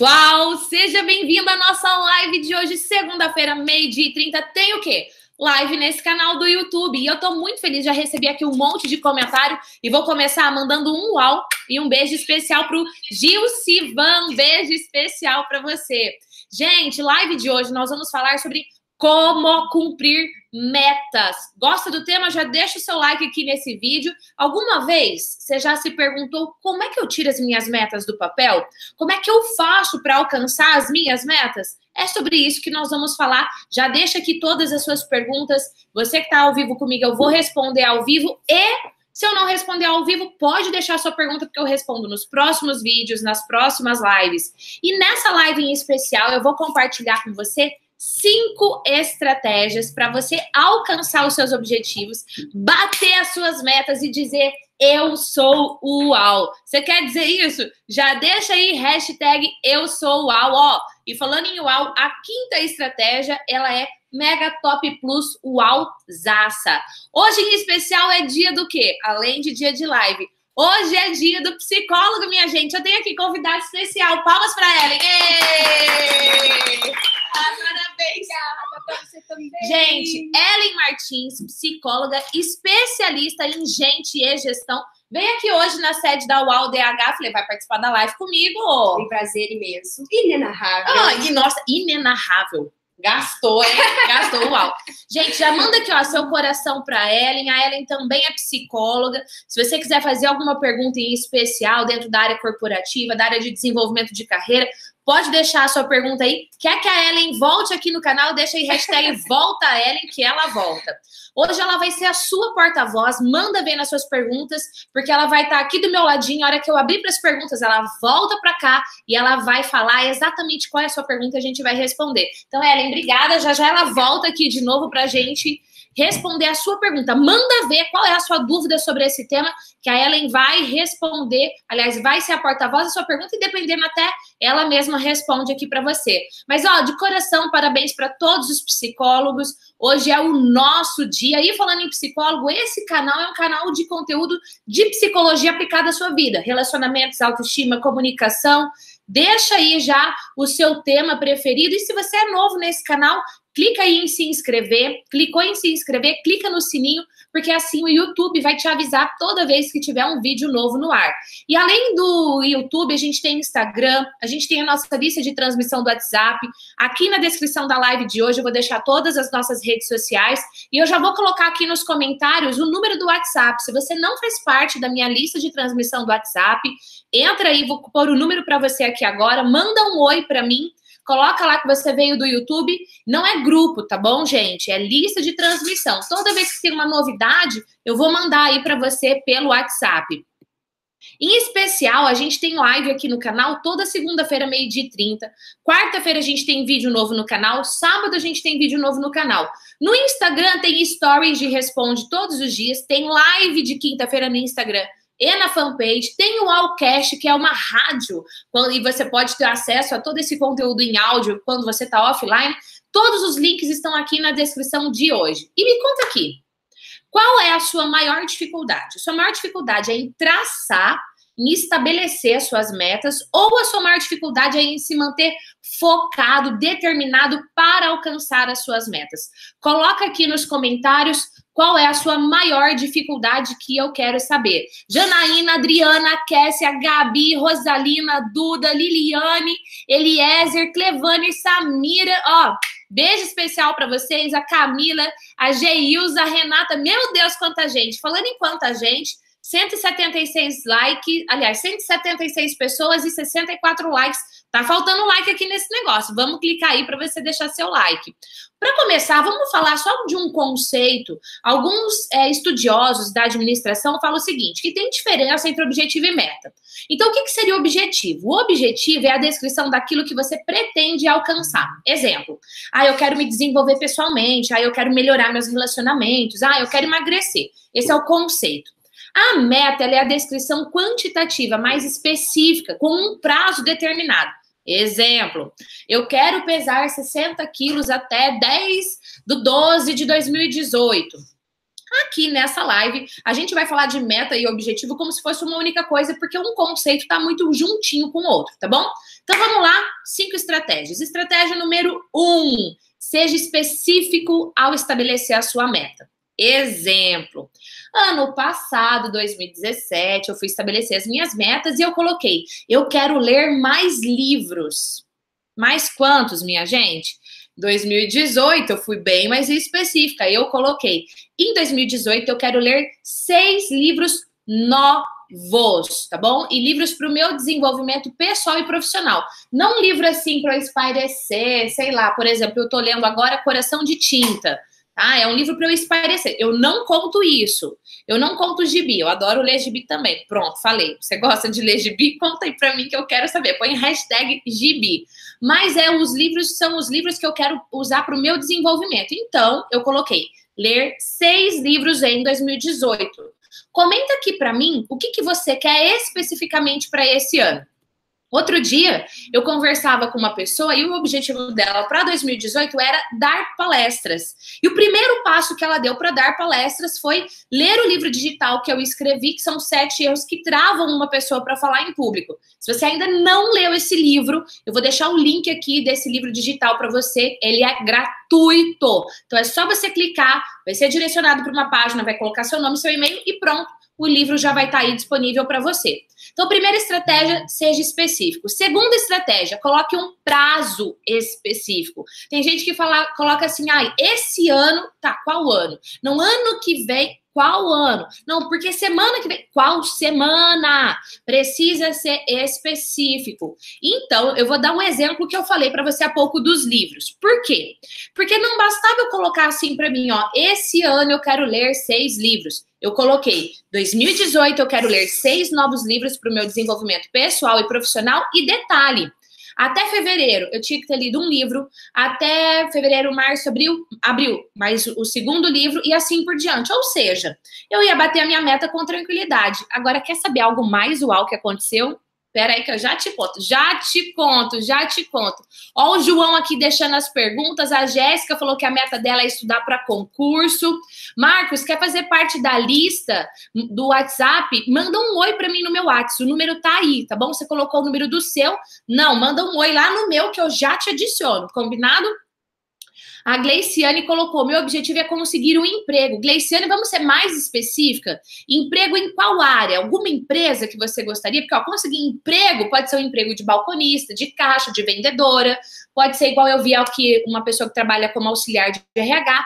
Uau! Seja bem-vindo à nossa live de hoje, segunda-feira, meio-dia e 30. Tem o quê? Live nesse canal do YouTube. E eu tô muito feliz, já recebi aqui um monte de comentário e vou começar mandando um uau e um beijo especial pro Gil Sivan. Beijo especial para você. Gente, live de hoje nós vamos falar sobre como cumprir metas. Gosta do tema? Já deixa o seu like aqui nesse vídeo. Alguma vez você já se perguntou como é que eu tiro as minhas metas do papel? Como é que eu faço para alcançar as minhas metas? É sobre isso que nós vamos falar. Já deixa aqui todas as suas perguntas. Você que está ao vivo comigo, eu vou responder ao vivo. E se eu não responder ao vivo, pode deixar sua pergunta, porque eu respondo nos próximos vídeos, nas próximas lives. E nessa live em especial, eu vou compartilhar com você cinco estratégias para você alcançar os seus objetivos, bater as suas metas e dizer eu sou o UAU. Você quer dizer isso? Já deixa aí hashtag eu sou UAU, ó. E falando em UAU, a quinta estratégia, ela é Mega Top Plus UAU Zaça. Hoje em especial é dia do quê? Além de dia de live. Hoje é dia do psicólogo, minha gente. Eu tenho aqui convidado especial. Palmas para ela. Ei! Parabéns! para você também. Gente, Ellen Martins, psicóloga especialista em gente e gestão. Vem aqui hoje na sede da UAU-DH, falei, vai participar da live comigo. Tem prazer imenso. Inenarrável. Ah, e nossa, inenarrável. Gastou, hein? Gastou, uau. Gente, já manda aqui, ó, seu coração para Ellen. A Ellen também é psicóloga. Se você quiser fazer alguma pergunta em especial dentro da área corporativa, da área de desenvolvimento de carreira, Pode deixar a sua pergunta aí. Quer que a Ellen volte aqui no canal? Deixa aí hashtag volta Ellen, que ela volta. Hoje ela vai ser a sua porta-voz. Manda ver nas suas perguntas, porque ela vai estar aqui do meu ladinho. A hora que eu abrir para as perguntas, ela volta para cá e ela vai falar exatamente qual é a sua pergunta e a gente vai responder. Então, Ellen, obrigada. Já já ela volta aqui de novo para a gente responder a sua pergunta. Manda ver qual é a sua dúvida sobre esse tema, que a Ellen vai responder. Aliás, vai ser a porta-voz da sua pergunta e dependendo até ela mesma responde aqui para você. Mas ó, de coração, parabéns para todos os psicólogos. Hoje é o nosso dia. E falando em psicólogo, esse canal é um canal de conteúdo de psicologia aplicada à sua vida, relacionamentos, autoestima, comunicação. Deixa aí já o seu tema preferido. E se você é novo nesse canal, clica aí em se inscrever, clicou em se inscrever, clica no sininho, porque assim o YouTube vai te avisar toda vez que tiver um vídeo novo no ar. E além do YouTube, a gente tem Instagram, a gente tem a nossa lista de transmissão do WhatsApp. Aqui na descrição da live de hoje eu vou deixar todas as nossas redes sociais e eu já vou colocar aqui nos comentários o número do WhatsApp. Se você não faz parte da minha lista de transmissão do WhatsApp, entra aí, vou pôr o número para você aqui agora, manda um oi para mim Coloca lá que você veio do YouTube. Não é grupo, tá bom, gente? É lista de transmissão. Toda vez que tem uma novidade, eu vou mandar aí para você pelo WhatsApp. Em especial, a gente tem live aqui no canal toda segunda-feira, meio-dia e 30. Quarta-feira a gente tem vídeo novo no canal. Sábado a gente tem vídeo novo no canal. No Instagram tem stories de responde todos os dias. Tem live de quinta-feira no Instagram e na fanpage. Tem o Allcast, que é uma rádio, e você pode ter acesso a todo esse conteúdo em áudio quando você está offline. Todos os links estão aqui na descrição de hoje. E me conta aqui, qual é a sua maior dificuldade? Sua maior dificuldade é em traçar, em estabelecer as suas metas, ou a sua maior dificuldade em se manter focado, determinado para alcançar as suas metas? Coloca aqui nos comentários qual é a sua maior dificuldade que eu quero saber? Janaína, Adriana, Kessia, Gabi, Rosalina, Duda, Liliane, Eliezer, Clevane, Samira, ó, beijo especial para vocês, a Camila, a Geilza, a Renata, meu Deus, quanta gente. Falando em quanta gente, 176 likes, aliás, 176 pessoas e 64 likes. Tá faltando like aqui nesse negócio. Vamos clicar aí para você deixar seu like. Para começar, vamos falar só de um conceito. Alguns é, estudiosos da administração falam o seguinte: que tem diferença entre objetivo e meta. Então, o que, que seria o objetivo? O objetivo é a descrição daquilo que você pretende alcançar. Exemplo: ah, eu quero me desenvolver pessoalmente, ah, eu quero melhorar meus relacionamentos, ah, eu quero emagrecer. Esse é o conceito. A meta é a descrição quantitativa mais específica, com um prazo determinado. Exemplo, eu quero pesar 60 quilos até 10 do 12 de 2018. Aqui nessa live, a gente vai falar de meta e objetivo como se fosse uma única coisa, porque um conceito está muito juntinho com o outro, tá bom? Então vamos lá, cinco estratégias. Estratégia número um: seja específico ao estabelecer a sua meta. Exemplo. Ano passado, 2017, eu fui estabelecer as minhas metas e eu coloquei: eu quero ler mais livros. Mais quantos, minha gente? 2018 eu fui bem mais específica. Eu coloquei: em 2018 eu quero ler seis livros novos, tá bom? E livros para o meu desenvolvimento pessoal e profissional. Não livro assim para espairecer, sei lá, por exemplo, eu estou lendo agora Coração de Tinta. Ah, é um livro para eu espairecer. Eu não conto isso. Eu não conto gibi. Eu adoro ler gibi também. Pronto, falei. Você gosta de ler gibi? Conta aí para mim que eu quero saber. Põe hashtag gibi. Mas é os livros são os livros que eu quero usar para o meu desenvolvimento. Então, eu coloquei ler seis livros em 2018. Comenta aqui para mim o que, que você quer especificamente para esse ano. Outro dia, eu conversava com uma pessoa e o objetivo dela para 2018 era dar palestras. E o primeiro passo que ela deu para dar palestras foi ler o livro digital que eu escrevi, que são sete erros que travam uma pessoa para falar em público. Se você ainda não leu esse livro, eu vou deixar o link aqui desse livro digital para você. Ele é gratuito. Então é só você clicar, vai ser direcionado para uma página, vai colocar seu nome, seu e-mail e pronto o livro já vai estar tá aí disponível para você. Então, primeira estratégia, seja específico. Segunda estratégia, coloque um prazo específico. Tem gente que fala, coloca assim, ah, esse ano, tá, qual ano? No ano que vem, qual ano? Não, porque semana que vem. Qual semana? Precisa ser específico. Então, eu vou dar um exemplo que eu falei para você há pouco dos livros. Por quê? Porque não bastava eu colocar assim para mim, ó, esse ano eu quero ler seis livros. Eu coloquei 2018 eu quero ler seis novos livros para o meu desenvolvimento pessoal e profissional. E detalhe, até fevereiro, eu tinha que ter lido um livro. Até fevereiro, março, abril, abril, mais o segundo livro e assim por diante. Ou seja, eu ia bater a minha meta com tranquilidade. Agora, quer saber algo mais uau que aconteceu? Pera aí que eu já te conto, já te conto, já te conto. Ó o João aqui deixando as perguntas, a Jéssica falou que a meta dela é estudar para concurso. Marcos, quer fazer parte da lista do WhatsApp? Manda um oi para mim no meu WhatsApp, o número tá aí, tá bom? Você colocou o número do seu? Não, manda um oi lá no meu que eu já te adiciono, combinado? A Gleiciane colocou: meu objetivo é conseguir um emprego. Gleiciane, vamos ser mais específica? Emprego em qual área? Alguma empresa que você gostaria? Porque, ó, conseguir emprego pode ser um emprego de balconista, de caixa, de vendedora, pode ser igual eu vi aqui uma pessoa que trabalha como auxiliar de RH.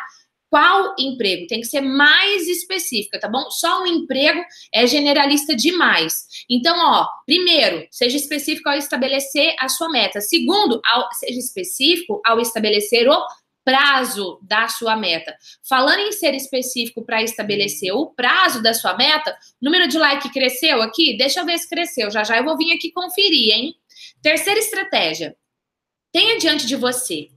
Qual emprego? Tem que ser mais específica, tá bom? Só um emprego é generalista demais. Então, ó, primeiro, seja específico ao estabelecer a sua meta. Segundo, ao, seja específico ao estabelecer o prazo da sua meta. Falando em ser específico para estabelecer o prazo da sua meta, número de like cresceu aqui? Deixa eu ver se cresceu. Já já eu vou vir aqui conferir, hein? Terceira estratégia. Tenha diante de você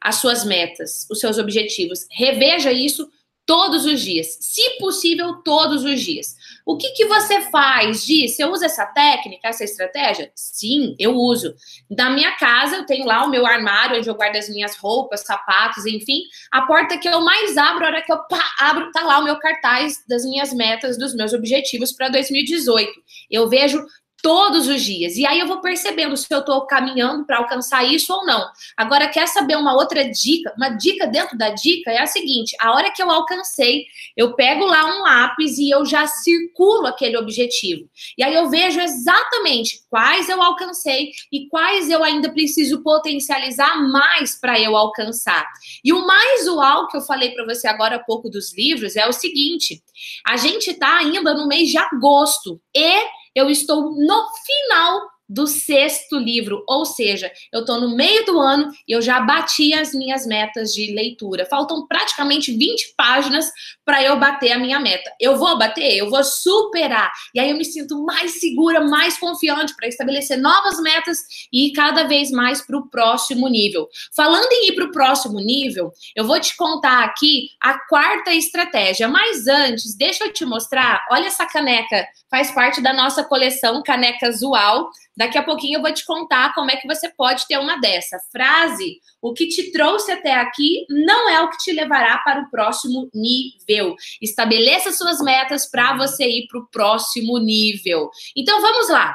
as suas metas, os seus objetivos. Reveja isso todos os dias, se possível, todos os dias. O que, que você faz, Gi? Você usa essa técnica, essa estratégia? Sim, eu uso. Na minha casa, eu tenho lá o meu armário, onde eu guardo as minhas roupas, sapatos, enfim. A porta que eu mais abro, a hora que eu pá, abro, tá lá o meu cartaz das minhas metas, dos meus objetivos para 2018. Eu vejo todos os dias. E aí eu vou percebendo se eu estou caminhando para alcançar isso ou não. Agora, quer saber uma outra dica? Uma dica dentro da dica é a seguinte: a hora que eu alcancei, eu pego lá um lápis e eu já circulo aquele objetivo. E aí eu vejo exatamente quais eu alcancei e quais eu ainda preciso potencializar mais para eu alcançar. E o mais uau que eu falei para você agora há pouco dos livros é o seguinte: a gente está ainda no mês de agosto e eu estou no final do sexto livro, ou seja, eu estou no meio do ano e eu já bati as minhas metas de leitura. Faltam praticamente 20 páginas para eu bater a minha meta. Eu vou bater, eu vou superar. E aí eu me sinto mais segura, mais confiante para estabelecer novas metas e ir cada vez mais para o próximo nível. Falando em ir para o próximo nível, eu vou te contar aqui a quarta estratégia. Mas antes, deixa eu te mostrar. Olha essa caneca, faz parte da nossa coleção Caneca Zual. Daqui a pouquinho eu vou te contar como é que você pode ter uma dessa. Frase: o que te trouxe até aqui não é o que te levará para o próximo nível. Estabeleça suas metas para você ir para o próximo nível. Então vamos lá.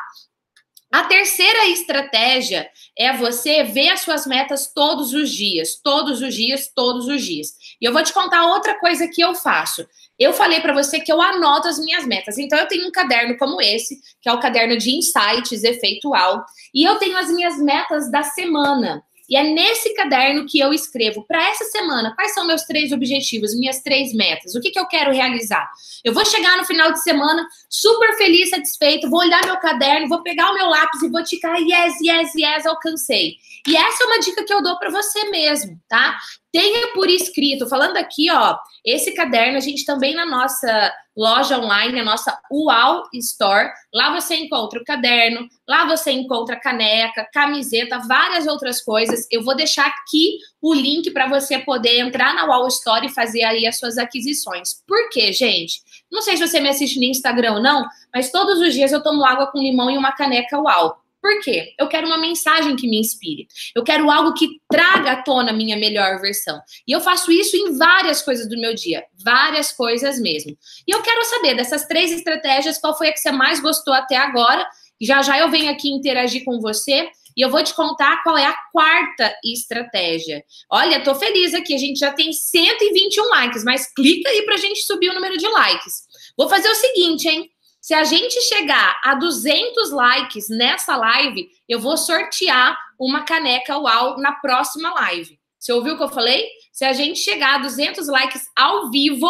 A terceira estratégia é você ver as suas metas todos os dias, todos os dias, todos os dias. E eu vou te contar outra coisa que eu faço. Eu falei para você que eu anoto as minhas metas. Então eu tenho um caderno como esse, que é o caderno de insights efeitual, e eu tenho as minhas metas da semana. E é nesse caderno que eu escrevo para essa semana quais são meus três objetivos, minhas três metas, o que, que eu quero realizar. Eu vou chegar no final de semana super feliz, satisfeito, vou olhar meu caderno, vou pegar o meu lápis e vou ticar yes, yes, yes, alcancei. E essa é uma dica que eu dou para você mesmo, tá? Tenha por escrito, falando aqui, ó, esse caderno a gente também na nossa loja online, a nossa UAU Store. Lá você encontra o caderno, lá você encontra caneca, camiseta, várias outras coisas. Eu vou deixar aqui o link para você poder entrar na UAU Store e fazer aí as suas aquisições. Por quê, gente? Não sei se você me assiste no Instagram ou não, mas todos os dias eu tomo água com limão e uma caneca UAU. Por quê? Eu quero uma mensagem que me inspire. Eu quero algo que traga à tona a minha melhor versão. E eu faço isso em várias coisas do meu dia. Várias coisas mesmo. E eu quero saber dessas três estratégias, qual foi a que você mais gostou até agora. Já já eu venho aqui interagir com você. E eu vou te contar qual é a quarta estratégia. Olha, tô feliz aqui, a gente já tem 121 likes, mas clica aí pra gente subir o número de likes. Vou fazer o seguinte, hein? Se a gente chegar a 200 likes nessa live, eu vou sortear uma caneca UAU na próxima live. Você ouviu o que eu falei? Se a gente chegar a 200 likes ao vivo,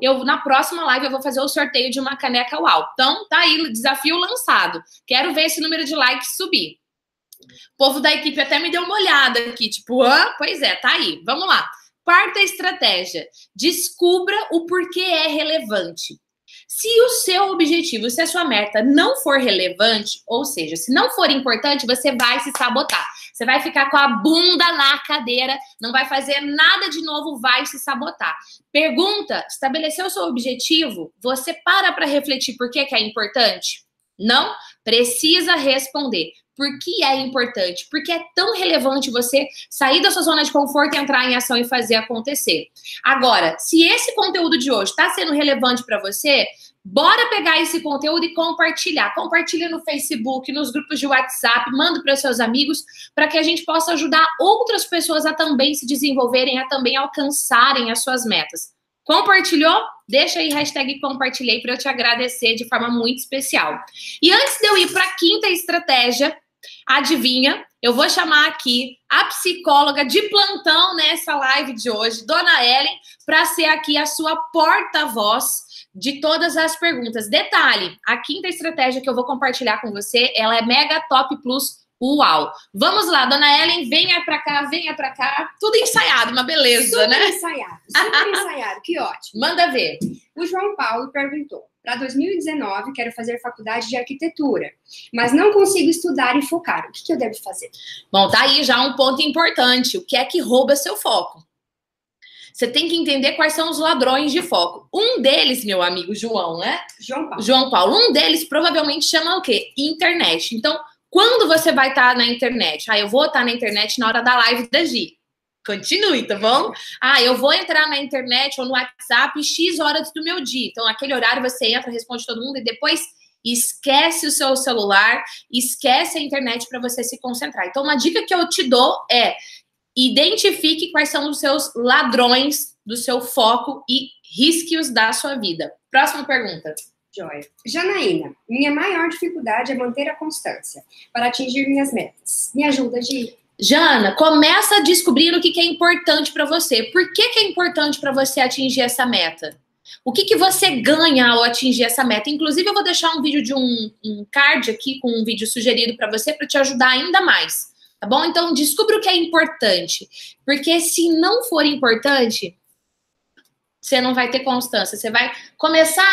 eu na próxima live eu vou fazer o sorteio de uma caneca UAU. Então, tá aí, desafio lançado. Quero ver esse número de likes subir. O povo da equipe até me deu uma olhada aqui, tipo, ah, pois é, tá aí. Vamos lá. Quarta estratégia: descubra o porquê é relevante. Se o seu objetivo, se a sua meta não for relevante, ou seja, se não for importante, você vai se sabotar. Você vai ficar com a bunda na cadeira, não vai fazer nada de novo, vai se sabotar. Pergunta: estabeleceu o seu objetivo? Você para para refletir por que, que é importante? Não? Precisa responder. Por que é importante? Porque é tão relevante você sair da sua zona de conforto, entrar em ação e fazer acontecer. Agora, se esse conteúdo de hoje está sendo relevante para você, bora pegar esse conteúdo e compartilhar. Compartilha no Facebook, nos grupos de WhatsApp, manda para seus amigos, para que a gente possa ajudar outras pessoas a também se desenvolverem, a também alcançarem as suas metas. Compartilhou? Deixa aí hashtag compartilhei para eu te agradecer de forma muito especial. E antes de eu ir para a quinta estratégia, Adivinha? Eu vou chamar aqui a psicóloga de plantão nessa live de hoje, Dona Ellen, para ser aqui a sua porta-voz de todas as perguntas. Detalhe, a quinta estratégia que eu vou compartilhar com você, ela é Mega Top Plus Uau! Vamos lá, dona Ellen, venha para cá, venha para cá. Tudo ensaiado, uma beleza, super né? ensaiado, super ensaiado, que ótimo. Manda ver. O João Paulo perguntou: para 2019 quero fazer faculdade de arquitetura, mas não consigo estudar e focar. O que, que eu devo fazer? Bom, tá aí já um ponto importante. O que é que rouba seu foco? Você tem que entender quais são os ladrões de foco. Um deles, meu amigo João, né? João Paulo. João Paulo. Um deles provavelmente chama o quê? Internet. Então, quando você vai estar tá na internet? Ah, eu vou estar tá na internet na hora da live da Gi. Continue, tá bom? Ah, eu vou entrar na internet ou no WhatsApp X horas do meu dia. Então, aquele horário você entra, responde todo mundo e depois esquece o seu celular, esquece a internet para você se concentrar. Então, uma dica que eu te dou é identifique quais são os seus ladrões do seu foco e risque-os da sua vida. Próxima pergunta. Joia. Janaína, minha maior dificuldade é manter a constância para atingir minhas metas. Me ajuda, Gi? Jana, começa a descobrir o que, que é importante para você. Por que, que é importante para você atingir essa meta? O que, que você ganha ao atingir essa meta? Inclusive, eu vou deixar um vídeo de um, um card aqui com um vídeo sugerido para você para te ajudar ainda mais. Tá bom? Então, descubra o que é importante. Porque se não for importante, você não vai ter constância. Você vai começar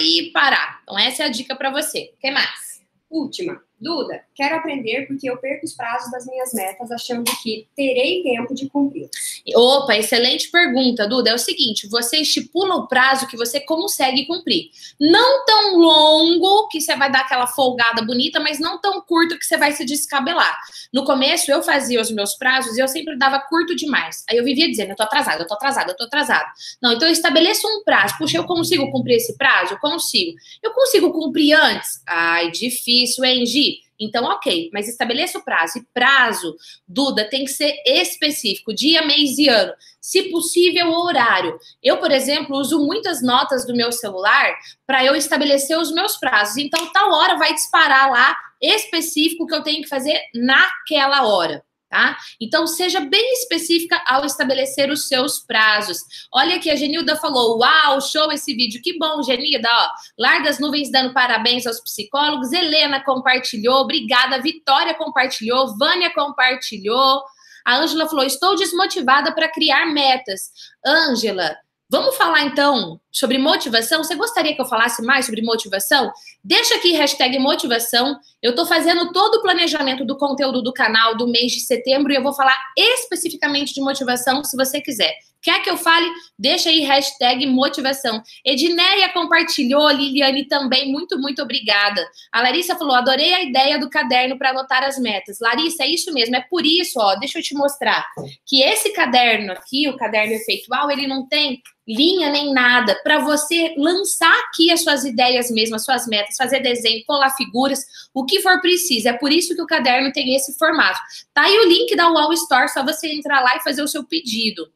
e parar. Então, essa é a dica para você. O que mais? Última. Duda, quero aprender porque eu perco os prazos das minhas metas achando que terei tempo de cumprir. Opa, excelente pergunta, Duda. É o seguinte: você estipula o prazo que você consegue cumprir. Não tão longo que você vai dar aquela folgada bonita, mas não tão curto que você vai se descabelar. No começo, eu fazia os meus prazos e eu sempre dava curto demais. Aí eu vivia dizendo: eu tô atrasada, eu tô atrasada, eu tô atrasada. Não, então eu estabeleço um prazo. Puxa, eu consigo cumprir esse prazo? Eu consigo. Eu consigo cumprir antes? Ai, difícil, hein, Gi? Então ok, mas estabeleça o prazo. E prazo, Duda, tem que ser específico, dia, mês e ano. Se possível, horário. Eu, por exemplo, uso muitas notas do meu celular para eu estabelecer os meus prazos. Então, tal hora vai disparar lá específico que eu tenho que fazer naquela hora tá? Então, seja bem específica ao estabelecer os seus prazos. Olha que a Genilda falou: Uau, show esse vídeo. Que bom, Genilda. Ó, Larga as nuvens dando parabéns aos psicólogos. Helena compartilhou. Obrigada. Vitória compartilhou. Vânia compartilhou. A Ângela falou: Estou desmotivada para criar metas. Ângela, Vamos falar então sobre motivação? Você gostaria que eu falasse mais sobre motivação? Deixa aqui hashtag motivação. Eu estou fazendo todo o planejamento do conteúdo do canal do mês de setembro e eu vou falar especificamente de motivação se você quiser. Quer que eu fale? Deixa aí hashtag motivação. Edneia compartilhou, Liliane também, muito, muito obrigada. A Larissa falou, adorei a ideia do caderno para anotar as metas. Larissa, é isso mesmo, é por isso, ó, deixa eu te mostrar, que esse caderno aqui, o caderno efeitual, ele não tem linha nem nada, para você lançar aqui as suas ideias mesmo, as suas metas, fazer desenho, colar figuras, o que for preciso. É por isso que o caderno tem esse formato. Tá aí o link da Wall Store, só você entrar lá e fazer o seu pedido.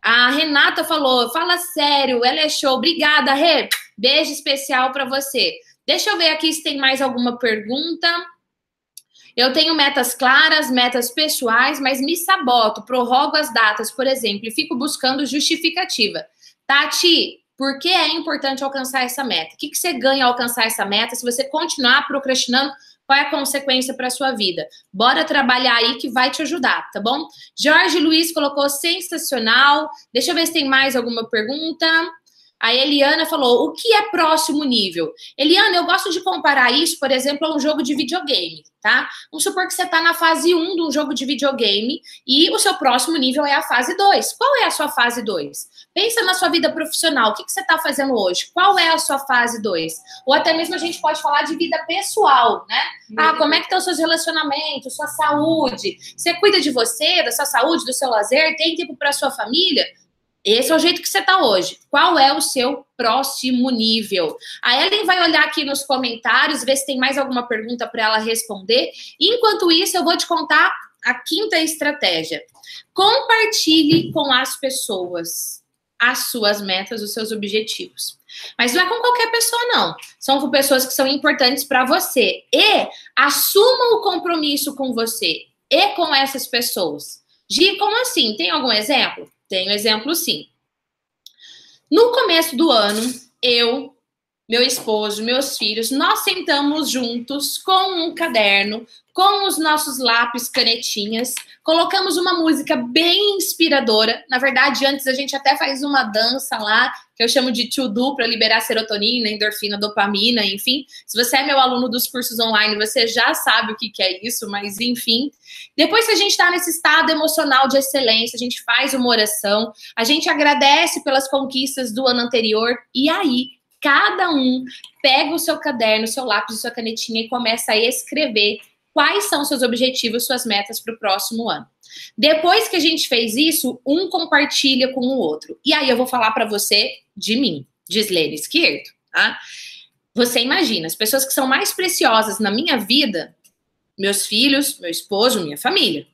A Renata falou: fala sério, ela é show. Obrigada, Rê. Beijo especial para você. Deixa eu ver aqui se tem mais alguma pergunta. Eu tenho metas claras, metas pessoais, mas me saboto, prorrogo as datas, por exemplo, e fico buscando justificativa. Tati, por que é importante alcançar essa meta? O que, que você ganha ao alcançar essa meta se você continuar procrastinando qual é a consequência para a sua vida? Bora trabalhar aí que vai te ajudar, tá bom? Jorge Luiz colocou sensacional. Deixa eu ver se tem mais alguma pergunta. A Eliana falou: o que é próximo nível? Eliana, eu gosto de comparar isso, por exemplo, a um jogo de videogame, tá? Vamos supor que você está na fase 1 de um jogo de videogame e o seu próximo nível é a fase 2. Qual é a sua fase 2? Pensa na sua vida profissional. O que, que você está fazendo hoje? Qual é a sua fase 2? Ou até mesmo a gente pode falar de vida pessoal, né? Ah, como é que estão os seus relacionamentos, sua saúde? Você cuida de você, da sua saúde, do seu lazer? Tem tempo para sua família? Esse é o jeito que você está hoje. Qual é o seu próximo nível? A Ellen vai olhar aqui nos comentários, ver se tem mais alguma pergunta para ela responder. Enquanto isso, eu vou te contar a quinta estratégia. Compartilhe com as pessoas as suas metas, os seus objetivos. Mas não é com qualquer pessoa, não. São com pessoas que são importantes para você. E assuma o compromisso com você e com essas pessoas. Gi, como assim? Tem algum exemplo? Tenho exemplo sim. No começo do ano, eu, meu esposo, meus filhos, nós sentamos juntos com um caderno, com os nossos lápis, canetinhas, colocamos uma música bem inspiradora. Na verdade, antes a gente até faz uma dança lá, que eu chamo de to-do para liberar serotonina, endorfina, dopamina, enfim. Se você é meu aluno dos cursos online, você já sabe o que, que é isso, mas enfim. Depois que a gente está nesse estado emocional de excelência, a gente faz uma oração, a gente agradece pelas conquistas do ano anterior, e aí cada um pega o seu caderno, o seu lápis, sua canetinha e começa a escrever quais são seus objetivos, suas metas para o próximo ano. Depois que a gente fez isso, um compartilha com o outro. E aí eu vou falar para você de mim, de Slane Esquerdo, tá? Você imagina, as pessoas que são mais preciosas na minha vida, meus filhos, meu esposo, minha família.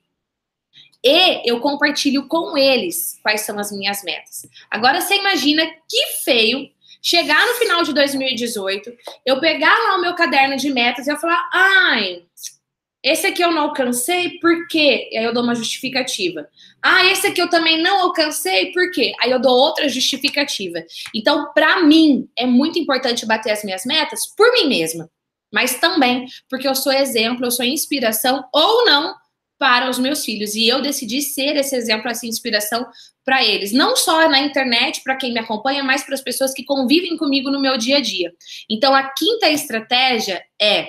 E eu compartilho com eles quais são as minhas metas. Agora você imagina que feio chegar no final de 2018, eu pegar lá o meu caderno de metas e eu falar: ai, esse aqui eu não alcancei, por quê? E aí eu dou uma justificativa. Ah, esse aqui eu também não alcancei, por quê? Aí eu dou outra justificativa. Então, para mim, é muito importante bater as minhas metas por mim mesma, mas também porque eu sou exemplo, eu sou inspiração ou não para os meus filhos. E eu decidi ser esse exemplo, essa inspiração para eles. Não só na internet, para quem me acompanha, mas para as pessoas que convivem comigo no meu dia a dia. Então, a quinta estratégia é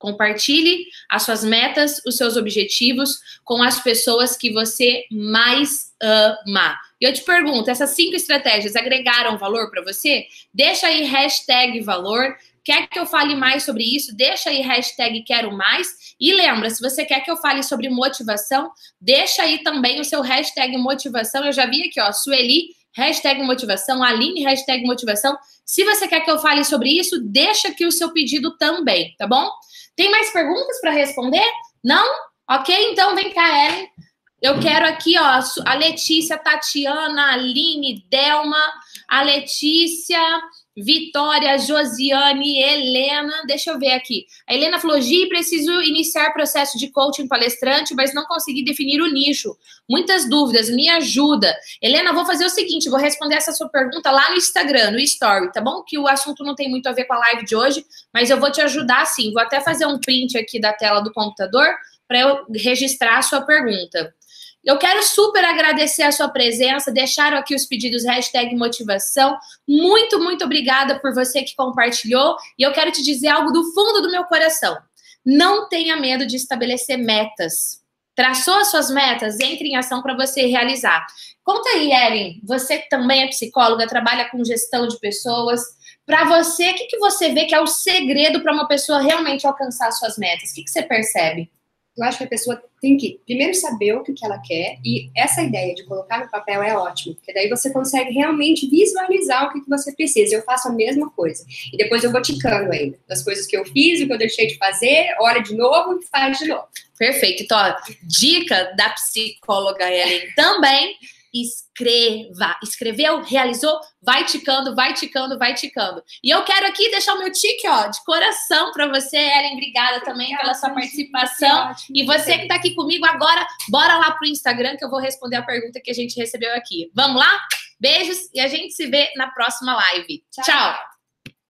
Compartilhe as suas metas, os seus objetivos com as pessoas que você mais ama. E eu te pergunto, essas cinco estratégias agregaram valor para você? Deixa aí hashtag valor. Quer que eu fale mais sobre isso? Deixa aí hashtag quero mais. E lembra, se você quer que eu fale sobre motivação, deixa aí também o seu hashtag motivação. Eu já vi aqui, ó, Sueli, hashtag motivação, Aline, hashtag motivação. Se você quer que eu fale sobre isso, deixa aqui o seu pedido também, tá bom? Tem mais perguntas para responder? Não? Ok, então vem cá, Ellen. Eu quero aqui, ó, a Letícia, Tatiana, a Aline, Delma, a Letícia, Vitória, Josiane, Helena. Deixa eu ver aqui. A Helena falou: Gi, preciso iniciar processo de coaching palestrante, mas não consegui definir o nicho. Muitas dúvidas, me ajuda. Helena, vou fazer o seguinte: vou responder essa sua pergunta lá no Instagram, no Story, tá bom? Que o assunto não tem muito a ver com a live de hoje, mas eu vou te ajudar sim. Vou até fazer um print aqui da tela do computador para eu registrar a sua pergunta. Eu quero super agradecer a sua presença, deixaram aqui os pedidos hashtag motivação. Muito, muito obrigada por você que compartilhou. E eu quero te dizer algo do fundo do meu coração. Não tenha medo de estabelecer metas. Traçou as suas metas, entre em ação para você realizar. Conta aí, Ellen, você também é psicóloga, trabalha com gestão de pessoas. Para você, o que, que você vê que é o segredo para uma pessoa realmente alcançar suas metas? O que, que você percebe? Eu acho que a pessoa tem que primeiro saber o que, que ela quer e essa ideia de colocar no papel é ótimo, porque daí você consegue realmente visualizar o que, que você precisa. Eu faço a mesma coisa e depois eu vou ticando ainda das coisas que eu fiz, o que eu deixei de fazer, olha de novo e faz de novo. Perfeito. Então, ó, dica da psicóloga Ellen também escreva. Escreveu, realizou, vai ticando, vai ticando, vai ticando. E eu quero aqui deixar o meu tique, ó, de coração para você, Ellen. Obrigada também pela sua participação. E você que está aqui comigo agora, bora lá pro Instagram que eu vou responder a pergunta que a gente recebeu aqui. Vamos lá? Beijos e a gente se vê na próxima live. Tchau. Tchau.